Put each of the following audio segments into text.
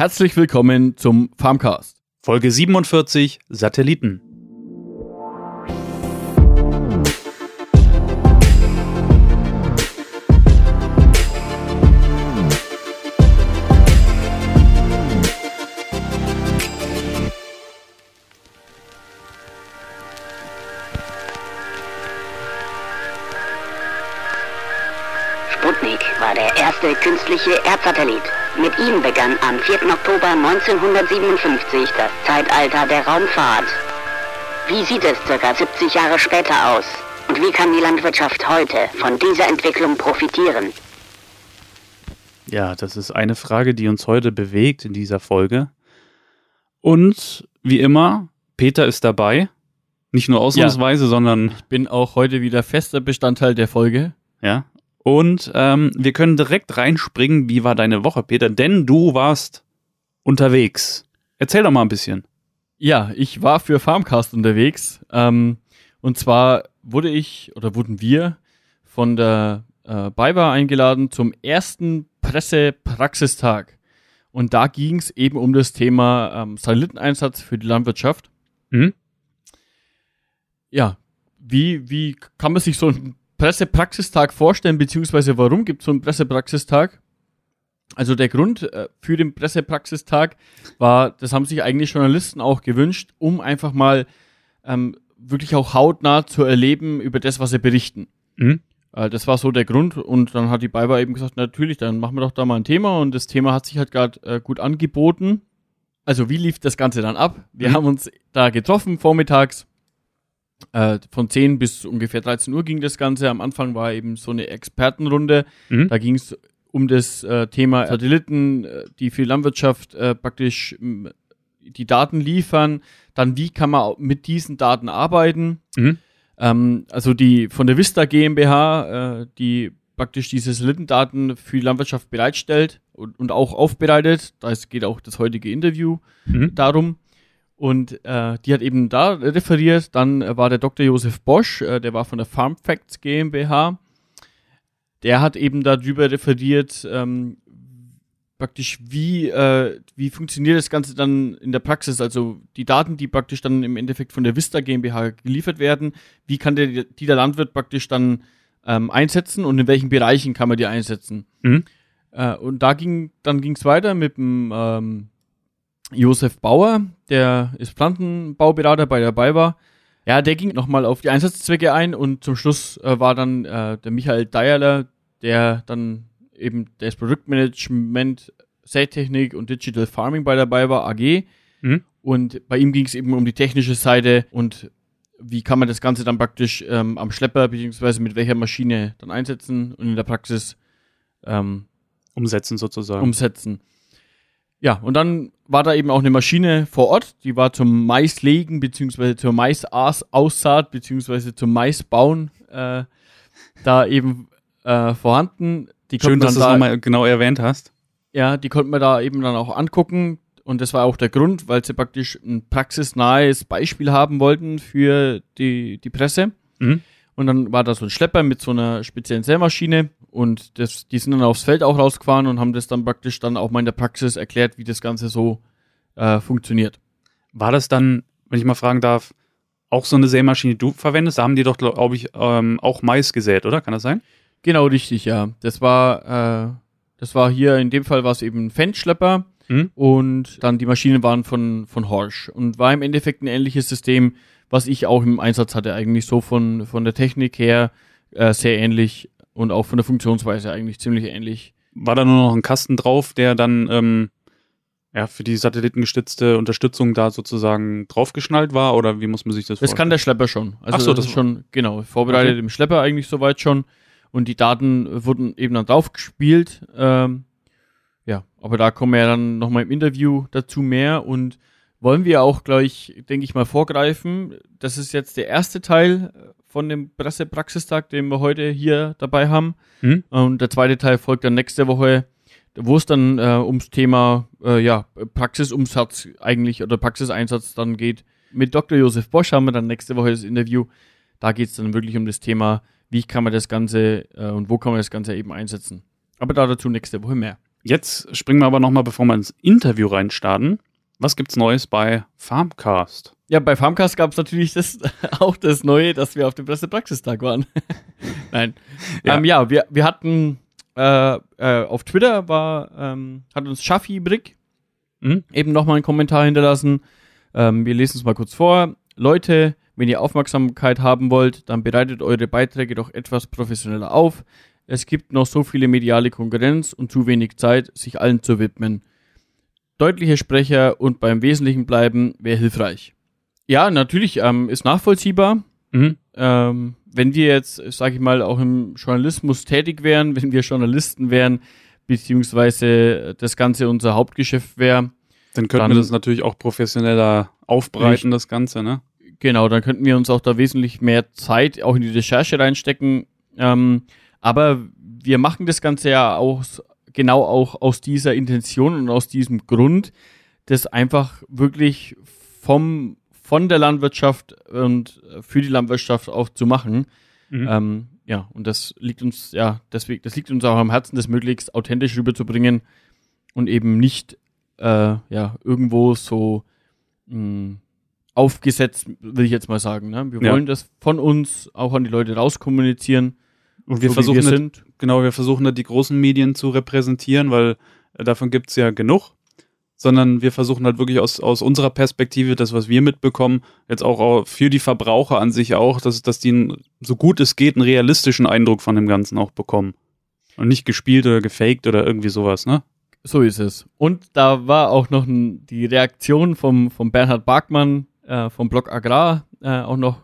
Herzlich willkommen zum Farmcast. Folge 47 Satelliten. Künstliche Erdsatellit. Mit ihm begann am 4. Oktober 1957 das Zeitalter der Raumfahrt. Wie sieht es circa 70 Jahre später aus? Und wie kann die Landwirtschaft heute von dieser Entwicklung profitieren? Ja, das ist eine Frage, die uns heute bewegt in dieser Folge. Und wie immer, Peter ist dabei. Nicht nur ausnahmsweise, sondern Ich bin auch heute wieder fester Bestandteil der Folge. ja. Und ähm, wir können direkt reinspringen. Wie war deine Woche, Peter? Denn du warst unterwegs. Erzähl doch mal ein bisschen. Ja, ich war für Farmcast unterwegs. Ähm, und zwar wurde ich oder wurden wir von der äh, BayWa eingeladen zum ersten Pressepraxistag. Und da ging es eben um das Thema ähm, Satelliteneinsatz für die Landwirtschaft. Mhm. Ja, wie, wie kann man sich so einen Pressepraxistag vorstellen, beziehungsweise warum gibt es so einen Pressepraxistag? Also der Grund äh, für den Pressepraxistag war, das haben sich eigentlich Journalisten auch gewünscht, um einfach mal ähm, wirklich auch hautnah zu erleben über das, was sie berichten. Mhm. Äh, das war so der Grund und dann hat die BayWa eben gesagt, natürlich, dann machen wir doch da mal ein Thema und das Thema hat sich halt gerade äh, gut angeboten. Also wie lief das Ganze dann ab? Wir Mhm. haben uns da getroffen vormittags. Äh, von 10 bis ungefähr 13 Uhr ging das Ganze. Am Anfang war eben so eine Expertenrunde. Mhm. Da ging es um das äh, Thema Satelliten, äh, die für die Landwirtschaft äh, praktisch die Daten liefern. Dann, wie kann man mit diesen Daten arbeiten? Mhm. Ähm, also die von der Vista GmbH, äh, die praktisch diese Satellitendaten für die Landwirtschaft bereitstellt und, und auch aufbereitet. Da geht auch das heutige Interview Mhm. darum. Und äh, die hat eben da referiert. Dann äh, war der Dr. Josef Bosch, äh, der war von der Farm Facts GmbH. Der hat eben darüber referiert, ähm, praktisch wie, äh, wie funktioniert das Ganze dann in der Praxis. Also die Daten, die praktisch dann im Endeffekt von der Vista GmbH geliefert werden, wie kann der, die der Landwirt praktisch dann ähm, einsetzen und in welchen Bereichen kann man die einsetzen. Mhm. Äh, und da ging, dann ging es weiter mit dem ähm, Josef Bauer, der ist Pflanzenbauberater bei der BayWa. Ja, der ging nochmal auf die Einsatzzwecke ein und zum Schluss äh, war dann äh, der Michael Deierler, der dann eben das Produktmanagement, Sätechnik und Digital Farming bei der BayWa AG. Mhm. Und bei ihm ging es eben um die technische Seite und wie kann man das Ganze dann praktisch ähm, am Schlepper beziehungsweise mit welcher Maschine dann einsetzen und in der Praxis ähm, Umsetzen sozusagen. umsetzen. Ja, und dann war da eben auch eine Maschine vor Ort, die war zum Maislegen beziehungsweise zur Maisaussaat beziehungsweise zum Maisbauen äh, da eben äh, vorhanden. Die Schön, dass du es da, nochmal genau erwähnt hast. ja, die konnten wir da eben dann auch angucken. Und das war auch der Grund, weil sie praktisch ein praxisnahes Beispiel haben wollten für die, die Presse. Mhm. Und dann war da so ein Schlepper mit so einer speziellen Sämaschine und das, die sind dann aufs Feld auch rausgefahren und haben das dann praktisch dann auch mal in der Praxis erklärt, wie das Ganze so äh, funktioniert. War das dann, wenn ich mal fragen darf, auch so eine Sämaschine, die du verwendest? Da haben die doch, glaube ich, ähm, auch Mais gesät, oder? Kann das sein? Genau richtig, ja. Das war, äh, das war hier, in dem Fall war es eben ein Fendt-Schlepper Mhm. und dann die Maschinen waren von, von Horsch und war im Endeffekt ein ähnliches System, was ich auch im Einsatz hatte, eigentlich so von, von der Technik her äh, sehr ähnlich und auch von der Funktionsweise eigentlich ziemlich ähnlich. War da nur noch ein Kasten drauf, der dann ähm, ja, für die satellitengestützte Unterstützung da sozusagen draufgeschnallt war? Oder wie muss man sich das Das kann vorstellen? der Schlepper schon. Also Ach so, das das ist schon, genau, vorbereitet Okay. im Schlepper eigentlich soweit schon. Und die Daten wurden eben dann draufgespielt. Ähm, ja, aber da kommen wir ja dann nochmal im Interview dazu mehr und wollen wir auch gleich, denke ich mal, vorgreifen. Das ist jetzt der erste Teil von dem Pressepraxistag, den wir heute hier dabei haben. Mhm. Und der zweite Teil folgt dann nächste Woche, wo es dann äh, ums Thema äh, ja, Praxisumsatz eigentlich oder Praxiseinsatz dann geht. Mit Dr. Josef Bosch haben wir dann nächste Woche das Interview. Da geht es dann wirklich um das Thema, wie kann man das Ganze äh, und wo kann man das Ganze eben einsetzen. Aber da dazu nächste Woche mehr. Jetzt springen wir aber nochmal, bevor wir ins Interview reinstarten. Was gibt's Neues bei Farmcast? Ja, bei Farmcast gab es natürlich das, auch das Neue, dass wir auf dem Pressepraxistag waren. Nein. Ja, ähm, ja wir, wir hatten äh, äh, auf Twitter war, ähm, hat uns Schaffi Brick mhm. eben nochmal einen Kommentar hinterlassen. Ähm, wir lesen es mal kurz vor. Leute, wenn ihr Aufmerksamkeit haben wollt, dann bereitet eure Beiträge doch etwas professioneller auf. Es gibt noch so viele mediale Konkurrenz und zu wenig Zeit, sich allen zu widmen. Deutliche Sprecher und beim Wesentlichen bleiben wäre hilfreich. Ja, natürlich ähm, ist nachvollziehbar. Mhm. Ähm, wenn wir jetzt, sage ich mal, auch im Journalismus tätig wären, wenn wir Journalisten wären, beziehungsweise das Ganze unser Hauptgeschäft wäre. Dann könnten dann, wir das natürlich auch professioneller aufbreiten, das Ganze, ne? Genau, dann könnten wir uns auch da wesentlich mehr Zeit auch in die Recherche reinstecken. Ähm, aber wir machen das Ganze ja auch genau auch aus dieser Intention und aus diesem Grund, das einfach wirklich vom von der Landwirtschaft und für die Landwirtschaft auch zu machen. Mhm. Ähm, ja, und das liegt uns, ja, deswegen, das liegt uns auch am Herzen, das möglichst authentisch rüberzubringen und eben nicht, äh, ja, irgendwo so mh, hm, aufgesetzt, will ich jetzt mal sagen. Ne? Wir ja. wollen das von uns auch an die Leute rauskommunizieren. Und wir so versuchen, wir nicht, genau, wir versuchen da die großen Medien zu repräsentieren, weil äh, davon gibt's ja genug sondern wir versuchen halt wirklich aus, aus unserer Perspektive, das, was wir mitbekommen, jetzt auch für die Verbraucher an sich auch, dass, dass die einen, so gut es geht einen realistischen Eindruck von dem Ganzen auch bekommen. Und nicht gespielt oder gefaked oder irgendwie sowas, ne? So ist es. Und da war auch noch ein, die Reaktion vom, vom Bernhard Barkmann äh, vom Blog Agrar äh, auch noch.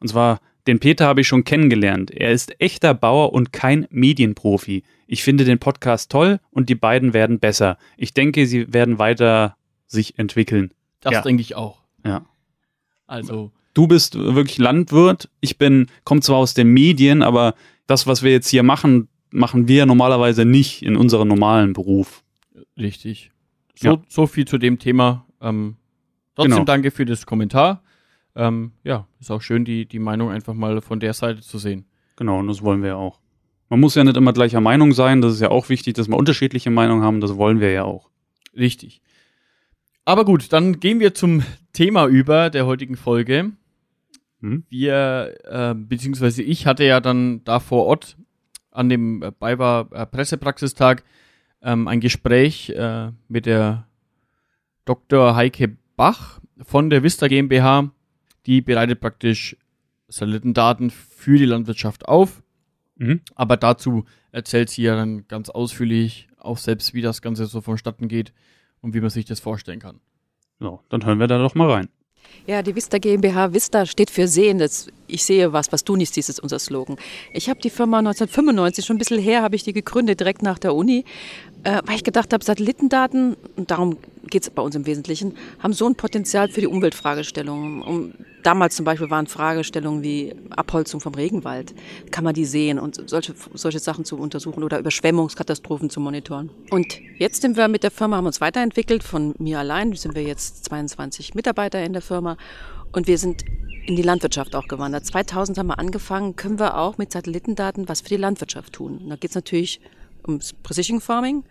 Und zwar, den Peter habe ich schon kennengelernt. Er ist echter Bauer und kein Medienprofi. Ich finde den Podcast toll und die beiden werden besser. Ich denke, sie werden weiter sich entwickeln. Das ja. denke ich auch. Ja. Also. Du bist wirklich Landwirt. Ich bin, komme zwar aus den Medien, aber das, was wir jetzt hier machen, machen wir normalerweise nicht in unserem normalen Beruf. Richtig. So, ja. so viel zu dem Thema. Ähm, trotzdem genau. danke für das Kommentar. Ähm, ja, ist auch schön, die, die Meinung einfach mal von der Seite zu sehen. Genau, und das wollen wir auch. Man muss ja nicht immer gleicher Meinung sein. Das ist ja auch wichtig, dass wir unterschiedliche Meinungen haben. Das wollen wir ja auch. Richtig. Aber gut, dann gehen wir zum Thema über der heutigen Folge. Hm? Wir, äh, beziehungsweise ich hatte ja dann da vor Ort an dem BayWa äh, Pressepraxistag ähm, ein Gespräch äh, mit der Dr. Heike Bach von der Vista GmbH. Die bereitet praktisch Satellitendaten für die Landwirtschaft auf Mhm. Aber dazu erzählt sie ja dann ganz ausführlich auch selbst, wie das Ganze so vonstatten geht und wie man sich das vorstellen kann. So, dann hören wir da doch mal rein. Ja, die Vista GmbH, Vista steht für Sehen. Das, ich sehe was, was du nicht siehst, ist unser Slogan. Ich habe die Firma 1995, schon ein bisschen her, habe ich die gegründet, direkt nach der Uni, äh, weil ich gedacht habe, Satellitendaten, und darum geht es bei uns im Wesentlichen, haben so ein Potenzial für die Umweltfragestellungen. Um, damals zum Beispiel waren Fragestellungen wie Abholzung vom Regenwald. Kann man die sehen und solche, solche Sachen zu untersuchen oder Überschwemmungskatastrophen zu monitoren. Und jetzt sind wir mit der Firma, haben uns weiterentwickelt. Von mir allein sind wir jetzt 22 Mitarbeiter in der Firma und wir sind in die Landwirtschaft auch gewandert. 2000 haben wir angefangen, können wir auch mit Satellitendaten was für die Landwirtschaft tun. Und da geht es natürlich ums Precision Farming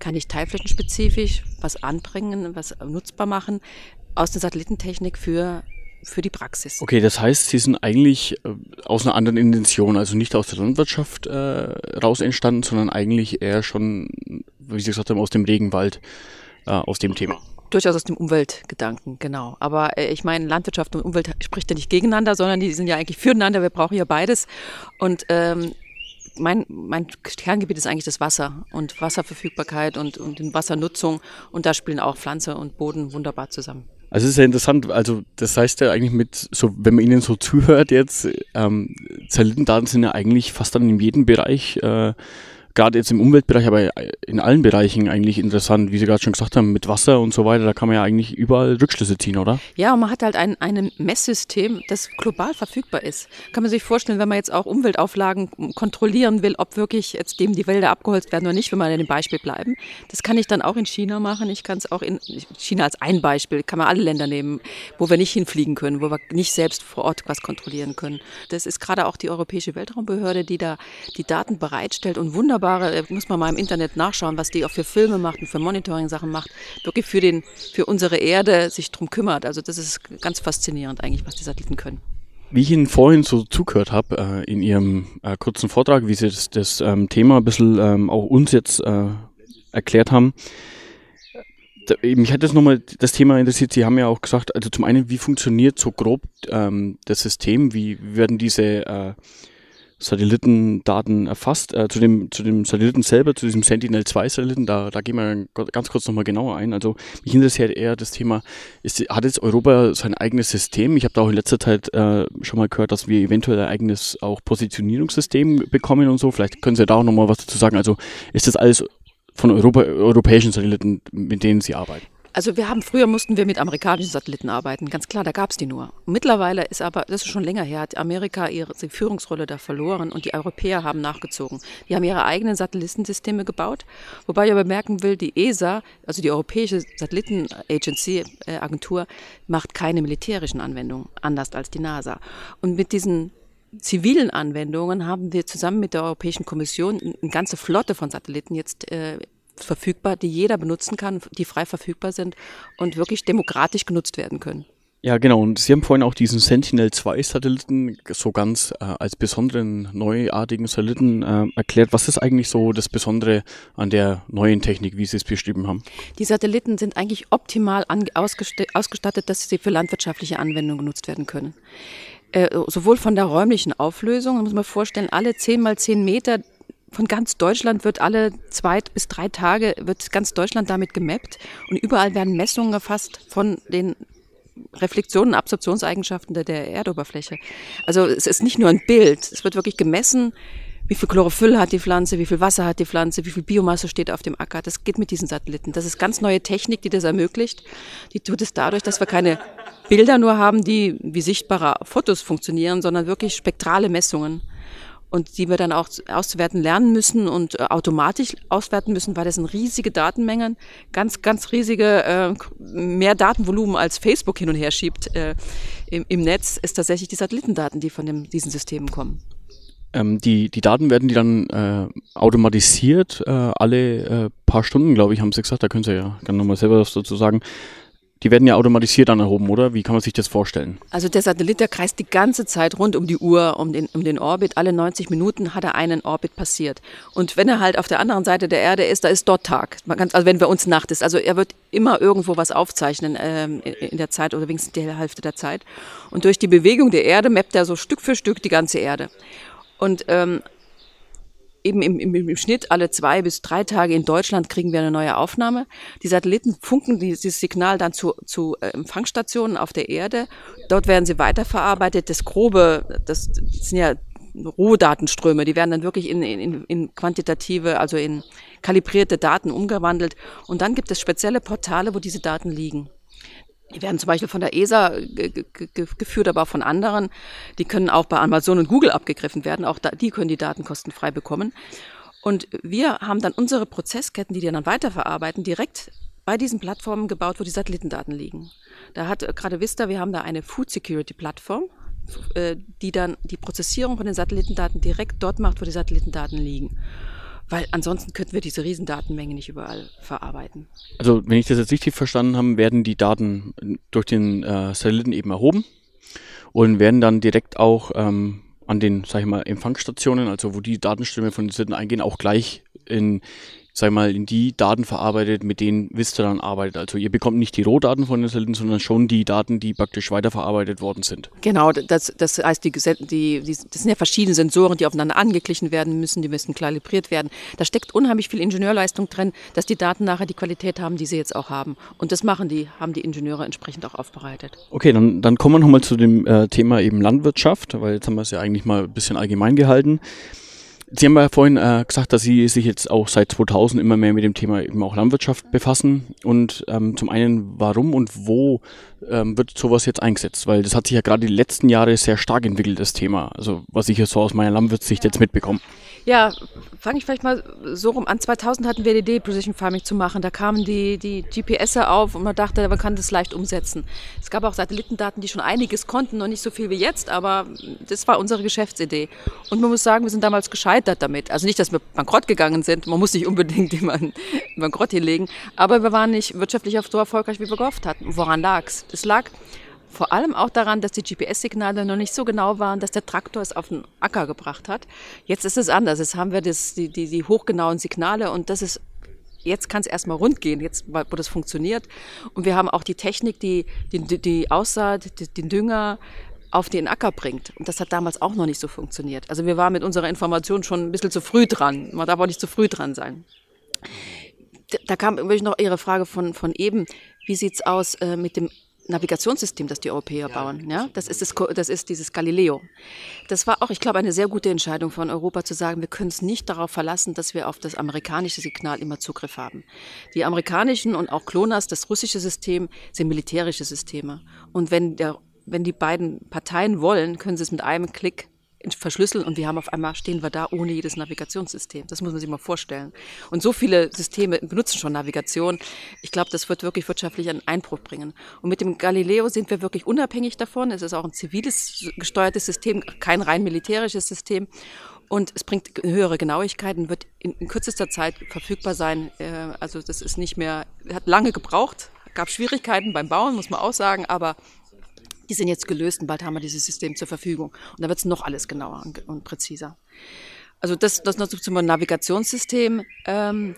kann ich teilflächenspezifisch was anbringen, was nutzbar machen aus der Satellitentechnik für für die Praxis. Okay, das heißt, Sie sind eigentlich äh, aus einer anderen Intention, also nicht aus der Landwirtschaft äh, raus entstanden, sondern eigentlich eher schon, wie Sie gesagt haben, aus dem Regenwald, äh, aus dem Thema. Durchaus aus dem Umweltgedanken, genau. Aber äh, ich meine, Landwirtschaft und Umwelt spricht ja nicht gegeneinander, sondern die sind ja eigentlich füreinander. Wir brauchen ja beides. Und ähm, mein, mein Kerngebiet ist eigentlich das Wasser und Wasserverfügbarkeit und, und Wassernutzung. Und da spielen auch Pflanze und Boden wunderbar zusammen. Also es ist ja interessant, also das heißt ja eigentlich mit, so wenn man ihnen so zuhört jetzt, ähm, Satellitendaten sind ja eigentlich fast dann in jedem Bereich äh, gerade jetzt im Umweltbereich, aber in allen Bereichen eigentlich interessant, wie Sie gerade schon gesagt haben, mit Wasser und so weiter, da kann man ja eigentlich überall Rückschlüsse ziehen, oder? Ja, und man hat halt ein, ein Messsystem, das global verfügbar ist. Kann man sich vorstellen, wenn man jetzt auch Umweltauflagen kontrollieren will, ob wirklich jetzt dem die Wälder abgeholzt werden oder nicht, wenn wir in dem Beispiel bleiben. Das kann ich dann auch in China machen. Ich kann es auch in China als ein Beispiel, kann man alle Länder nehmen, wo wir nicht hinfliegen können, wo wir nicht selbst vor Ort was kontrollieren können. Das ist gerade auch die Europäische Weltraumbehörde, die da die Daten bereitstellt und wunderbar wunderbare, muss man mal im Internet nachschauen, was die auch für Filme macht und für Monitoring-Sachen macht, wirklich für, den, für unsere Erde sich drum kümmert. Also das ist ganz faszinierend eigentlich, was die Satelliten können. Wie ich Ihnen vorhin so zugehört habe äh, in Ihrem äh, kurzen Vortrag, wie Sie das, das ähm, Thema ein bisschen ähm, auch uns jetzt äh, erklärt haben, mich hat das nochmal das Thema interessiert. Sie haben ja auch gesagt, also zum einen, wie funktioniert so grob ähm, das System? Wie werden diese äh, Satellitendaten erfasst? Äh, zu, dem, zu dem Satelliten selber, zu diesem Sentinel-2-Satelliten, da, da gehen wir ganz kurz nochmal genauer ein. Also mich interessiert eher das Thema, ist, hat jetzt Europa sein eigenes System? Ich habe da auch in letzter Zeit äh, schon mal gehört, dass wir eventuell ein eigenes auch Positionierungssystem bekommen und so. Vielleicht können Sie da auch nochmal was dazu sagen. Also ist das alles von Europa, europäischen Satelliten, mit denen Sie arbeiten? Also wir haben früher mussten wir mit amerikanischen Satelliten arbeiten, ganz klar, da gab es die nur. Mittlerweile ist aber, das ist schon länger her, hat Amerika ihre Führungsrolle da verloren und die Europäer haben nachgezogen. Die haben ihre eigenen Satellitensysteme gebaut, wobei ich aber bemerken will, die ESA, also die Europäische Satellitenagency, äh, Agentur, macht keine militärischen Anwendungen, anders als die NASA. Und mit diesen zivilen Anwendungen haben wir zusammen mit der Europäischen Kommission eine ganze Flotte von Satelliten jetzt äh, verfügbar, die jeder benutzen kann, die frei verfügbar sind und wirklich demokratisch genutzt werden können. Ja, genau. Und Sie haben vorhin auch diesen Sentinel-2-Satelliten so ganz äh, als besonderen neuartigen Satelliten äh, erklärt. Was ist eigentlich so das Besondere an der neuen Technik, wie Sie es beschrieben haben? Die Satelliten sind eigentlich optimal ausgestattet, dass sie für landwirtschaftliche Anwendungen genutzt werden können. Äh, sowohl von der räumlichen Auflösung, man muss man vorstellen, alle 10 mal 10 Meter von ganz Deutschland wird alle zwei bis drei Tage wird ganz Deutschland damit gemappt und überall werden Messungen erfasst von den Reflexionen, Absorptionseigenschaften der, der Erdoberfläche. Also es ist nicht nur ein Bild, es wird wirklich gemessen, wie viel Chlorophyll hat die Pflanze, wie viel Wasser hat die Pflanze, wie viel Biomasse steht auf dem Acker. Das geht mit diesen Satelliten. Das ist ganz neue Technik, die das ermöglicht. Die tut es dadurch, dass wir keine Bilder nur haben, die wie sichtbare Fotos funktionieren, sondern wirklich spektrale Messungen und die wir dann auch auszuwerten lernen müssen und äh, automatisch auswerten müssen, weil das sind riesige Datenmengen, ganz, ganz riesige, äh, mehr Datenvolumen als Facebook hin und her schiebt äh, im, im Netz, ist tatsächlich die Satellitendaten, die von dem, diesen Systemen kommen. Ähm, die, die Daten werden die dann äh, automatisiert, äh, alle äh, paar Stunden, glaube ich, haben sie gesagt, da können Sie ja gerne nochmal selber was dazu sagen. Die werden ja automatisiert dann erhoben, oder? Wie kann man sich das vorstellen? Also der Satellit, der kreist die ganze Zeit rund um die Uhr, um den, um den Orbit. Alle 90 Minuten hat er einen Orbit passiert. Und wenn er halt auf der anderen Seite der Erde ist, da ist dort Tag. Man kann, also wenn bei uns Nacht ist. Also er wird immer irgendwo was aufzeichnen ähm, in der Zeit oder wenigstens die Hälfte der Zeit. Und durch die Bewegung der Erde mappt er so Stück für Stück die ganze Erde. Und ähm, eben im, im, im Schnitt alle zwei bis drei Tage in Deutschland kriegen wir eine neue Aufnahme. Die Satelliten funken dieses Signal dann zu, zu äh, Empfangsstationen auf der Erde. Dort werden sie weiterverarbeitet. Das grobe, das, das sind ja Rohdatenströme, die werden dann wirklich in, in, in quantitative, also in kalibrierte Daten umgewandelt. Und dann gibt es spezielle Portale, wo diese Daten liegen. Die werden zum Beispiel von der ESA geführt, aber auch von anderen. Die können auch bei Amazon und Google abgegriffen werden. Auch da, die können die Daten kostenfrei bekommen. Und wir haben dann unsere Prozessketten, die die dann weiterverarbeiten, direkt bei diesen Plattformen gebaut, wo die Satellitendaten liegen. Da hat äh, gerade Vista, wir haben da eine Food Security Plattform, äh, die dann die Prozessierung von den Satellitendaten direkt dort macht, wo die Satellitendaten liegen. Weil ansonsten könnten wir diese Riesendatenmenge nicht überall verarbeiten. Also wenn ich das jetzt richtig verstanden habe, werden die Daten durch den äh, Satelliten eben erhoben und werden dann direkt auch ähm, an den, sag ich mal, Empfangsstationen, also wo die Datenströme von den Satelliten eingehen, auch gleich in sag mal, in die Daten verarbeitet, mit denen Vista dann arbeitet. Also ihr bekommt nicht die Rohdaten von den Satelliten, sondern schon die Daten, die praktisch weiterverarbeitet worden sind. Genau, das, das heißt, die, die, die, das sind ja verschiedene Sensoren, die aufeinander angeglichen werden müssen, die müssen kalibriert werden. Da steckt unheimlich viel Ingenieurleistung drin, dass die Daten nachher die Qualität haben, die sie jetzt auch haben. Und das machen die, haben die Ingenieure entsprechend auch aufbereitet. Okay, dann, dann kommen wir nochmal zu dem äh, Thema eben Landwirtschaft, weil jetzt haben wir es ja eigentlich mal ein bisschen allgemein gehalten. Sie haben ja vorhin äh, gesagt, dass Sie sich jetzt auch seit 2000 immer mehr mit dem Thema eben auch Landwirtschaft befassen. Und ähm, zum einen, warum und wo ähm, wird sowas jetzt eingesetzt? Weil das hat sich ja gerade die letzten Jahre sehr stark entwickelt, das Thema. Also was ich jetzt so aus meiner Landwirtssicht jetzt mitbekomme. Ja, fange ich vielleicht mal so rum an. 2000 hatten wir die Idee, Precision Farming zu machen. Da kamen die, die GPS auf und man dachte, man kann das leicht umsetzen. Es gab auch Satellitendaten, die schon einiges konnten, noch nicht so viel wie jetzt, aber das war unsere Geschäftsidee. Und man muss sagen, wir sind damals gescheitert gescheitert damit. Also nicht, dass wir bankrott gegangen sind, man muss nicht unbedingt jemanden bankrott hinlegen, aber wir waren nicht wirtschaftlich so erfolgreich, wie wir gehofft hatten. Woran lag es? Es lag vor allem auch daran, dass die GPS-Signale noch nicht so genau waren, dass der Traktor es auf den Acker gebracht hat. Jetzt ist es anders. Jetzt haben wir das, die, die, die hochgenauen Signale und das ist jetzt kann es erstmal rund gehen, jetzt wo das funktioniert. Und wir haben auch die Technik, die die, die Aussaat, die, den Dünger auf den Acker bringt. Und das hat damals auch noch nicht so funktioniert. Also wir waren mit unserer Information schon ein bisschen zu früh dran. Man darf auch nicht zu früh dran sein. Da kam wirklich noch Ihre Frage von, von eben. Wie sieht's aus äh, mit dem Navigationssystem, das die Europäer bauen. Ja, das ist, das, das ist dieses Galileo. Das war auch, ich glaube, eine sehr gute Entscheidung von Europa zu sagen, wir können es nicht darauf verlassen, dass wir auf das amerikanische Signal immer Zugriff haben. Die amerikanischen und auch Klonas, das russische System, sind militärische Systeme. Und wenn der wenn die beiden Parteien wollen, können sie es mit einem Klick verschlüsseln und wir haben auf einmal stehen wir da ohne jedes Navigationssystem. Das muss man sich mal vorstellen. Und so viele Systeme benutzen schon Navigation. Ich glaube, das wird wirklich wirtschaftlich einen Einbruch bringen. Und mit dem Galileo sind wir wirklich unabhängig davon. Es ist auch ein ziviles gesteuertes System, kein rein militärisches System. Und es bringt höhere Genauigkeit und wird in, in kürzester Zeit verfügbar sein. Äh, also das ist nicht mehr, hat lange gebraucht, gab Schwierigkeiten beim Bauen, muss man auch sagen, aber die sind jetzt gelöst und bald haben wir dieses System zur Verfügung. Und da wird es noch alles genauer und präziser. Also das, das noch zum Navigationssystem. Ähm,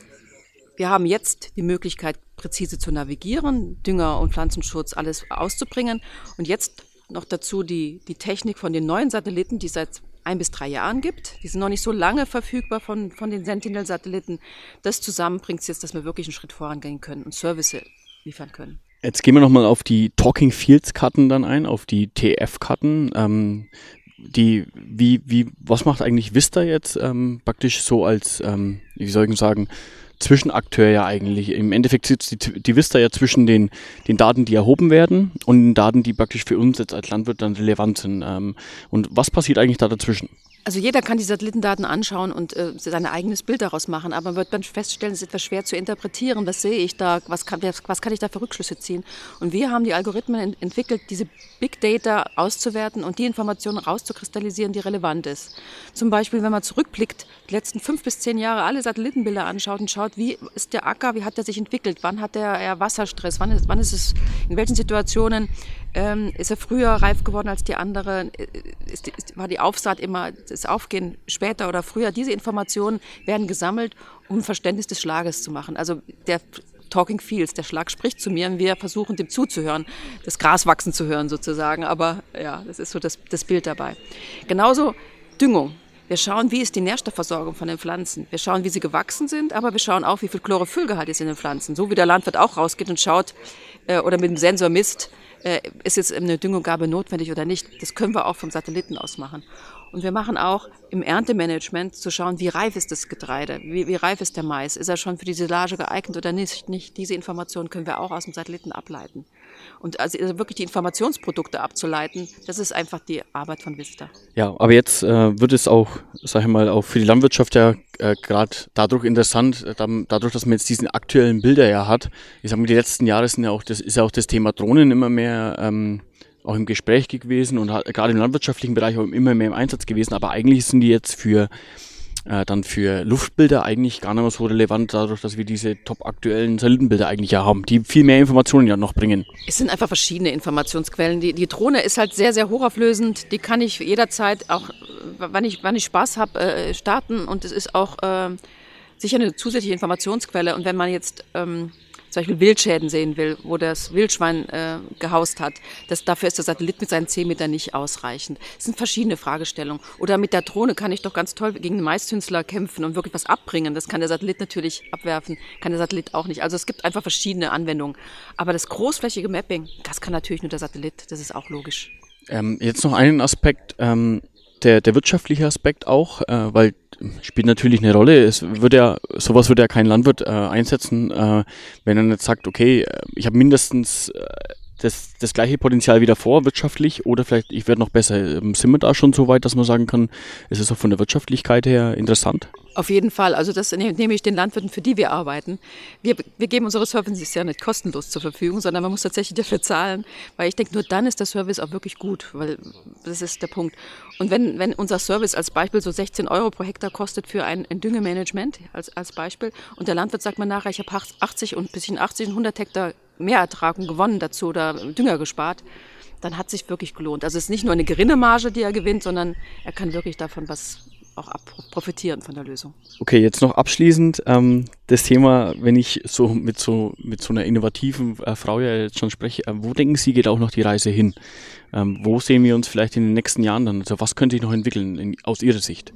wir haben jetzt die Möglichkeit, präzise zu navigieren, Dünger und Pflanzenschutz, alles auszubringen. Und jetzt noch dazu die, die Technik von den neuen Satelliten, die es seit ein bis drei Jahren gibt. Die sind noch nicht so lange verfügbar von, von den Sentinel-Satelliten. Das zusammen bringt es jetzt, dass wir wirklich einen Schritt vorangehen können und Service liefern können. Jetzt gehen wir nochmal auf die Talking Fields Karten dann ein, auf die TF Karten. Ähm, die, wie, wie, was macht eigentlich Vista jetzt ähm, praktisch so als, ähm, wie soll ich sagen, Zwischenakteur ja eigentlich. Im Endeffekt sitzt die, die Vista ja zwischen den, den Daten, die erhoben werden und den Daten, die praktisch für uns jetzt als Landwirt dann relevant sind. Ähm, und was passiert eigentlich da dazwischen? Also jeder kann die Satellitendaten anschauen und äh, sein eigenes Bild daraus machen, aber man wird dann feststellen, es ist etwas schwer zu interpretieren. Was sehe ich da? Was kann, was kann ich da für Rückschlüsse ziehen? Und wir haben die Algorithmen ent entwickelt, diese Big Data auszuwerten und die Informationen rauszukristallisieren, die relevant ist. Zum Beispiel, wenn man zurückblickt, die letzten fünf bis zehn Jahre alle Satellitenbilder anschaut und schaut, wie ist der Acker, wie hat er sich entwickelt, wann hat er Wasserstress, wann ist, wann ist es, in welchen Situationen ähm, ist er früher reif geworden als die anderen, ist, ist, war die Aufsaat immer das Aufgehen später oder früher. Diese Informationen werden gesammelt, um ein Verständnis des Schlages zu machen. Also der Talking Fields, der Schlag spricht zu mir und wir versuchen dem zuzuhören, das Gras wachsen zu hören sozusagen. Aber ja, das ist so das, das Bild dabei. Genauso Düngung. Wir schauen, wie ist die Nährstoffversorgung von den Pflanzen. Wir schauen, wie sie gewachsen sind, aber wir schauen auch, wie viel Chlorophyllgehalt ist in den Pflanzen. So wie der Landwirt auch rausgeht und schaut äh, oder mit dem Sensor misst, äh, ist jetzt eine Düngunggabe notwendig oder nicht. Das können wir auch vom Satelliten aus machen. Und wir machen auch im Erntemanagement zu schauen, wie reif ist das Getreide, wie, wie reif ist der Mais, ist er schon für die Silage geeignet oder nicht, nicht. Diese Informationen können wir auch aus dem Satelliten ableiten. Und also wirklich die Informationsprodukte abzuleiten, das ist einfach die Arbeit von Vista. Ja, aber jetzt äh, wird es auch, sag ich mal, auch für die Landwirtschaft ja äh, gerade dadurch interessant, äh, dadurch, dass man jetzt diesen aktuellen Bilder ja hat. Ich sag mal, die letzten Jahre sind ja auch das, ist ja auch das Thema Drohnen immer mehr ähm, auch im Gespräch gewesen und gerade im landwirtschaftlichen Bereich auch immer mehr im Einsatz gewesen. Aber eigentlich sind die jetzt für äh, dann für Luftbilder eigentlich gar nicht mehr so relevant, dadurch, dass wir diese top aktuellen Satellitenbilder eigentlich ja haben, die viel mehr Informationen ja noch bringen. Es sind einfach verschiedene Informationsquellen. Die, die Drohne ist halt sehr, sehr hochauflösend. Die kann ich jederzeit auch, wann ich, wann ich Spaß habe, äh, starten und es ist auch äh, sicher eine zusätzliche Informationsquelle. Und wenn man jetzt ähm, zum Beispiel Wildschäden sehen will, wo das Wildschwein äh, gehaust hat, das, dafür ist der Satellit mit seinen 10 Metern nicht ausreichend. Das sind verschiedene Fragestellungen. Oder mit der Drohne kann ich doch ganz toll gegen den Maishünsler kämpfen und wirklich was abbringen. Das kann der Satellit natürlich abwerfen, kann der Satellit auch nicht. Also es gibt einfach verschiedene Anwendungen. Aber das großflächige Mapping, das kann natürlich nur der Satellit. Das ist auch logisch. Ähm, jetzt noch einen Aspekt. Ähm der, der wirtschaftliche Aspekt auch, äh, weil spielt natürlich eine Rolle. Es würde ja, sowas würde ja kein Landwirt äh, einsetzen, äh, wenn er nicht sagt, okay, äh, ich habe mindestens äh, das, das gleiche Potenzial wieder vor, wirtschaftlich, oder vielleicht, ich werde noch besser. Ähm, sind wir da schon so weit, dass man sagen kann, es ist auch von der Wirtschaftlichkeit her interessant? Auf jeden Fall. Also das ne-, nehme ich den Landwirten, für die wir arbeiten. Wir, wir geben unsere Services ja nicht kostenlos zur Verfügung, sondern man muss tatsächlich dafür zahlen, weil ich denke, nur dann ist der Service auch wirklich gut, weil das ist der Punkt. Und wenn, wenn unser Service als Beispiel so 16 Euro pro Hektar kostet für ein, ein Düngemanagement als, als Beispiel und der Landwirt sagt mir nachher, ich habe 80 und bisschen 80 und 100 Hektar Mehrertrag und gewonnen dazu oder Dünger gespart, dann hat sich wirklich gelohnt. Also es ist nicht nur eine geringe Marge, die er gewinnt, sondern er kann wirklich davon was auch profitieren von der Lösung. Okay, jetzt noch abschließend ähm, das Thema, wenn ich so mit so mit so einer innovativen äh, Frau ja jetzt schon spreche, äh, wo denken Sie geht auch noch die Reise hin? Ähm, wo sehen wir uns vielleicht in den nächsten Jahren dann? Also was könnte sich noch entwickeln in, aus Ihrer Sicht?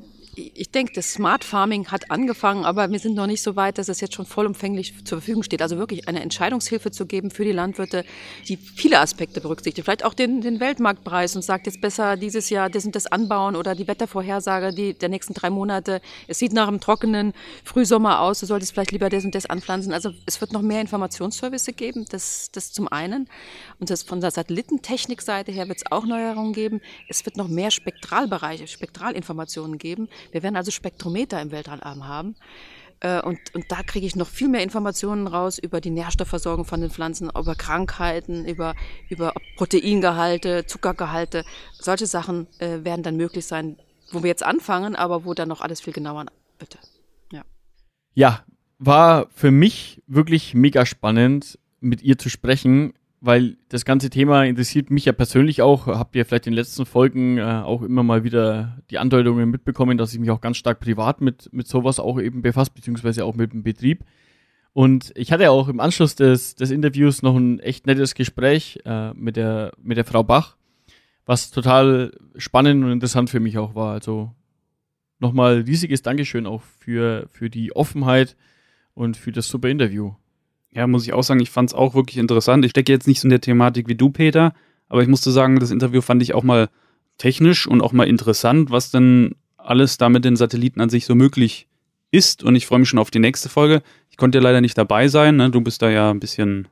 Ich denke, das Smart Farming hat angefangen, aber wir sind noch nicht so weit, dass es jetzt schon vollumfänglich zur Verfügung steht. Also wirklich eine Entscheidungshilfe zu geben für die Landwirte, die viele Aspekte berücksichtigt. Vielleicht auch den, den Weltmarktpreis und sagt jetzt besser dieses Jahr das und das anbauen oder die Wettervorhersage die, der nächsten drei Monate. Es sieht nach einem trockenen Frühsommer aus, du solltest vielleicht lieber das und das anpflanzen. Also es wird noch mehr Informationsservice geben, das, das zum einen. Und das von der Satellitentechnikseite her wird es auch Neuerungen geben. Es wird noch mehr Spektralbereiche, Spektralinformationen geben. Wir werden also Spektrometer im Weltraum haben. Äh, und, und da kriege ich noch viel mehr Informationen raus über die Nährstoffversorgung von den Pflanzen, über Krankheiten, über, über Proteingehalte, Zuckergehalte. Solche Sachen äh, werden dann möglich sein, wo wir jetzt anfangen, aber wo dann noch alles viel genauer bitte. Ja. Ja, war für mich wirklich mega spannend, mit ihr zu sprechen weil das ganze Thema interessiert mich ja persönlich auch. Habt ihr vielleicht in den letzten Folgen äh, auch immer mal wieder die Andeutungen mitbekommen, dass ich mich auch ganz stark privat mit, mit sowas auch eben befasst, beziehungsweise auch mit dem Betrieb. Und ich hatte auch im Anschluss des, des Interviews noch ein echt nettes Gespräch äh, mit, der, mit der Frau Bach, was total spannend und interessant für mich auch war. Also nochmal riesiges Dankeschön auch für, für die Offenheit und für das super Interview. Ja, muss ich auch sagen, ich fand es auch wirklich interessant. Ich stecke jetzt nicht so in der Thematik wie du, Peter, aber ich musste sagen, das Interview fand ich auch mal technisch und auch mal interessant, was denn alles da mit den Satelliten an sich so möglich ist. Und ich freue mich schon auf die nächste Folge. Ich konnte ja leider nicht dabei sein. Ne? Du bist da ja ein bisschen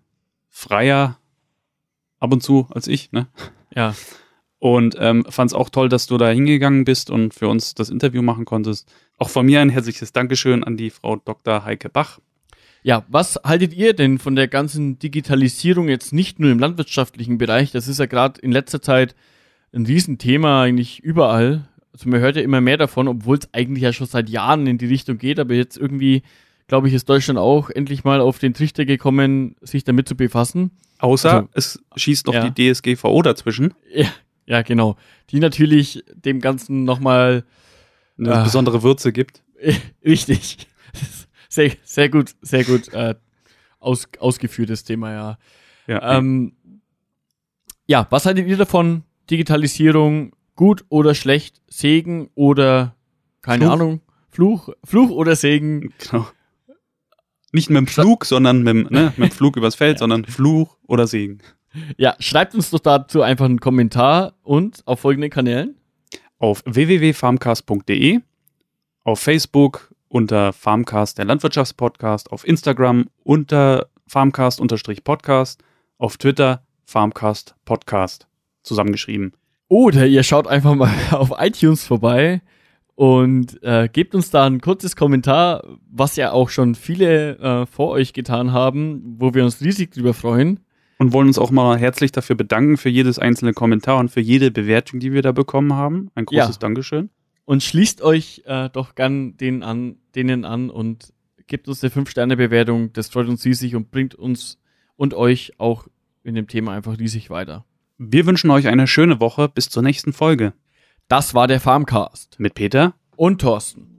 freier ab und zu als ich. Ne? Ja. Und ähm, fand es auch toll, dass du da hingegangen bist und für uns das Interview machen konntest. Auch von mir ein herzliches Dankeschön an die Frau Dr. Heike Bach. Ja, was haltet ihr denn von der ganzen Digitalisierung jetzt nicht nur im landwirtschaftlichen Bereich? Das ist ja gerade in letzter Zeit ein Riesenthema eigentlich überall. Also man hört ja immer mehr davon, obwohl es eigentlich ja schon seit Jahren in die Richtung geht, aber jetzt irgendwie, glaube ich, ist Deutschland auch endlich mal auf den Trichter gekommen, sich damit zu befassen. Außer also, es schießt noch ja. die DSGVO dazwischen. Ja, ja, genau. Die natürlich dem Ganzen nochmal eine äh, besondere Würze gibt. Richtig sehr, sehr gut, sehr gut äh, aus, ausgeführtes Thema, ja. Ja, ähm, ja, was haltet ihr davon? Digitalisierung gut oder schlecht? Segen oder keine Fluch. Ahnung? Fluch, Fluch oder Segen? Genau. Nicht mit dem Flug, sondern mit, dem, ne, mit dem Flug übers Feld, ja. sondern Fluch oder Segen. Ja, schreibt uns doch dazu einfach einen Kommentar und auf folgenden Kanälen. Auf www.farmcast.de, auf Facebook, unter Farmcast, der Landwirtschaftspodcast, auf Instagram unter Farmcast-Podcast, auf Twitter Farmcast Podcast zusammengeschrieben. Oder ihr schaut einfach mal auf iTunes vorbei und äh, gebt uns da ein kurzes Kommentar, was ja auch schon viele äh, vor euch getan haben, wo wir uns riesig drüber freuen. Und wollen uns auch mal herzlich dafür bedanken für jedes einzelne Kommentar und für jede Bewertung, die wir da bekommen haben. Ein großes ja. Dankeschön und schließt euch äh, doch gern denen an, denen an und gebt uns eine 5-Sterne-Bewertung. Das freut uns riesig und bringt uns und euch auch in dem Thema einfach riesig weiter. Wir wünschen euch eine schöne Woche. Bis zur nächsten Folge. Das war der Farmcast. Mit Peter und Thorsten.